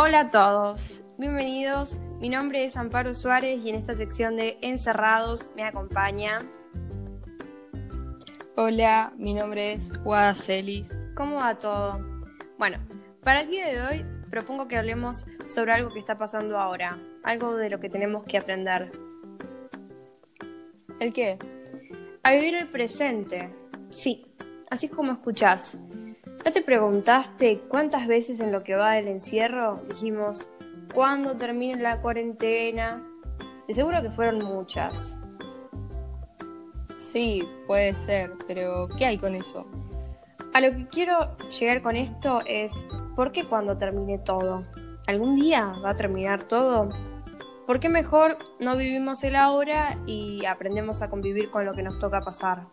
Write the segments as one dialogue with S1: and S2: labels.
S1: Hola a todos, bienvenidos. Mi nombre es Amparo Suárez y en esta sección de Encerrados me acompaña.
S2: Hola, mi nombre es Guada Celis.
S1: ¿Cómo va todo? Bueno, para el día de hoy propongo que hablemos sobre algo que está pasando ahora, algo de lo que tenemos que aprender.
S2: ¿El qué?
S1: A vivir el presente. Sí, así es como escuchás. ¿No te preguntaste cuántas veces en lo que va del encierro dijimos, ¿cuándo termine la cuarentena? De seguro que fueron muchas.
S2: Sí, puede ser, pero ¿qué hay con eso?
S1: A lo que quiero llegar con esto es, ¿por qué cuando termine todo? ¿Algún día va a terminar todo? ¿Por qué mejor no vivimos el ahora y aprendemos a convivir con lo que nos toca pasar?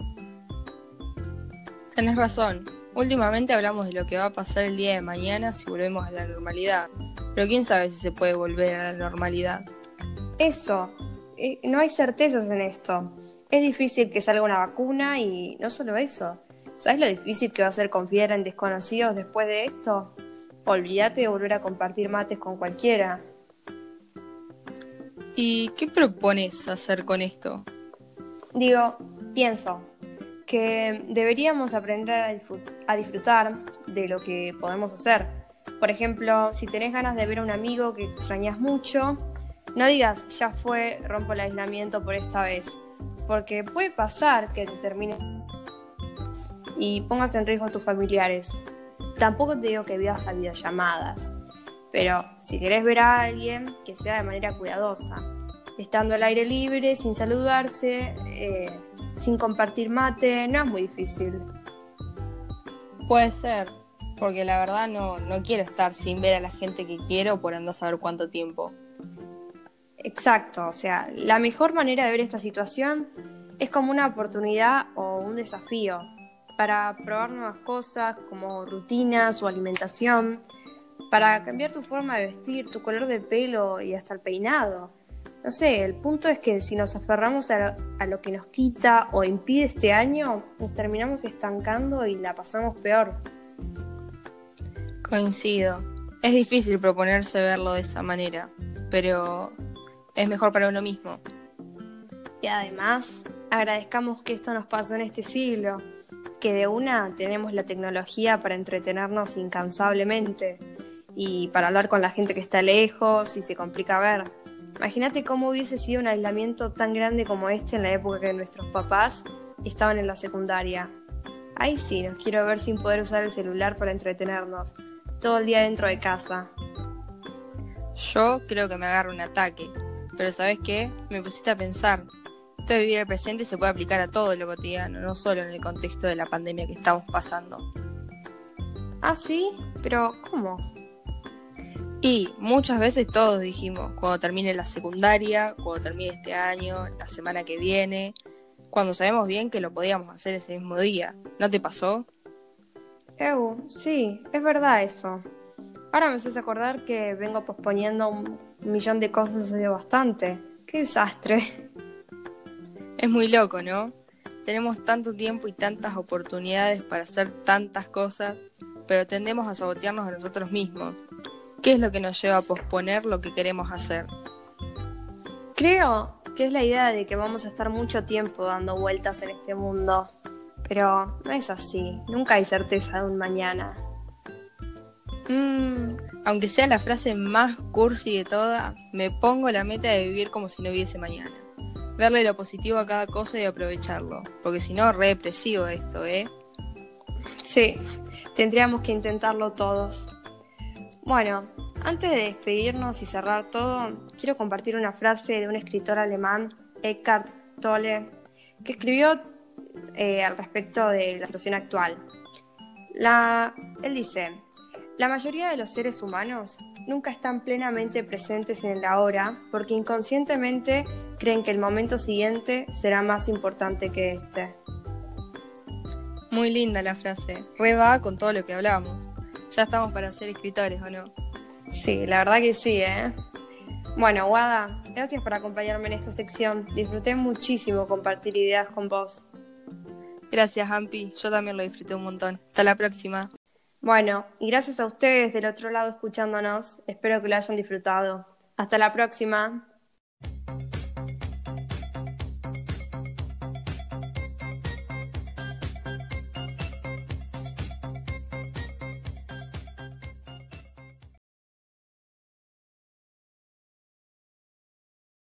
S2: Tenés razón. Últimamente hablamos de lo que va a pasar el día de mañana si volvemos a la normalidad. Pero quién sabe si se puede volver a la normalidad.
S1: Eso. Eh, no hay certezas en esto. Es difícil que salga una vacuna y no solo eso. ¿Sabes lo difícil que va a ser confiar en desconocidos después de esto? Olvídate de volver a compartir mates con cualquiera.
S2: ¿Y qué propones hacer con esto?
S1: Digo, pienso que deberíamos aprender a, disfrutar de lo que podemos hacer. Por ejemplo, si tenés ganas de ver a un amigo que extrañas mucho, no digas, ya fue, rompo el aislamiento por esta vez, porque puede pasar que te termine y pongas en riesgo a tus familiares. Tampoco te digo que vivas a videollamadas, pero si querés ver a alguien, que sea de manera cuidadosa, estando al aire libre, sin saludarse, eh, sin compartir mate, no es muy difícil.
S2: Puede ser, porque la verdad no, no quiero estar sin ver a la gente que quiero por andar a saber cuánto tiempo.
S1: Exacto, o sea, la mejor manera de ver esta situación es como una oportunidad o un desafío para probar nuevas cosas como rutinas o alimentación, para cambiar tu forma de vestir, tu color de pelo y hasta el peinado. No sé, el punto es que si nos aferramos a lo, que nos quita o impide este año, nos terminamos estancando y la pasamos peor.
S2: Coincido. Es difícil proponerse verlo de esa manera, pero es mejor para uno mismo.
S1: Y además, agradezcamos que esto nos pasó en este siglo, que de una tenemos la tecnología para entretenernos incansablemente y para hablar con la gente que está lejos y se complica ver. Imagínate cómo hubiese sido un aislamiento tan grande como este en la época que nuestros papás estaban en la secundaria. Ahí sí, nos quiero ver sin poder usar el celular para entretenernos, todo el día dentro de casa.
S2: Yo creo que me agarro un ataque, pero ¿sabes qué? Me pusiste a pensar. Esto de vivir el presente se puede aplicar a todo lo cotidiano, no solo en el contexto de la pandemia que estamos pasando.
S1: ¿Ah, sí? Pero, ¿cómo?
S2: Y muchas veces todos dijimos, cuando termine la secundaria, cuando termine este año, la semana que viene, cuando sabemos bien que lo podíamos hacer ese mismo día. ¿No te pasó?
S1: Eu, sí, es verdad eso. Ahora me haces acordar que vengo posponiendo un millón de cosas hace bastante. ¡Qué desastre!
S2: Es muy loco, ¿no? Tenemos tanto tiempo y tantas oportunidades para hacer tantas cosas, pero tendemos a sabotearnos a nosotros mismos. ¿Qué es lo que nos lleva a posponer lo que queremos hacer?
S1: Creo que es la idea de que vamos a estar mucho tiempo dando vueltas en este mundo. Pero no es así. Nunca hay certeza de un mañana.
S2: Mm, aunque sea la frase más cursi de toda, me pongo la meta de vivir como si no hubiese mañana. Verle lo positivo a cada cosa y aprovecharlo. Porque si no, re depresivo esto, ¿eh?
S1: Sí, tendríamos que intentarlo todos. Bueno, antes de despedirnos y cerrar todo, quiero compartir una frase de un escritor alemán, Eckhart Tolle, que escribió eh, al respecto de la situación actual. él dice, la mayoría de los seres humanos nunca están plenamente presentes en el ahora porque inconscientemente creen que el momento siguiente será más importante que este.
S2: Muy linda la frase, re con todo lo que hablamos. Ya estamos para ser escritores, ¿o no?
S1: Sí, la verdad que sí, ¿eh? Bueno, Wada, gracias por acompañarme en esta sección. Disfruté muchísimo compartir ideas con vos.
S2: Gracias, Ampi. Yo también lo disfruté un montón. Hasta la próxima.
S1: Bueno, y gracias a ustedes del otro lado escuchándonos. Espero que lo hayan disfrutado. Hasta la próxima.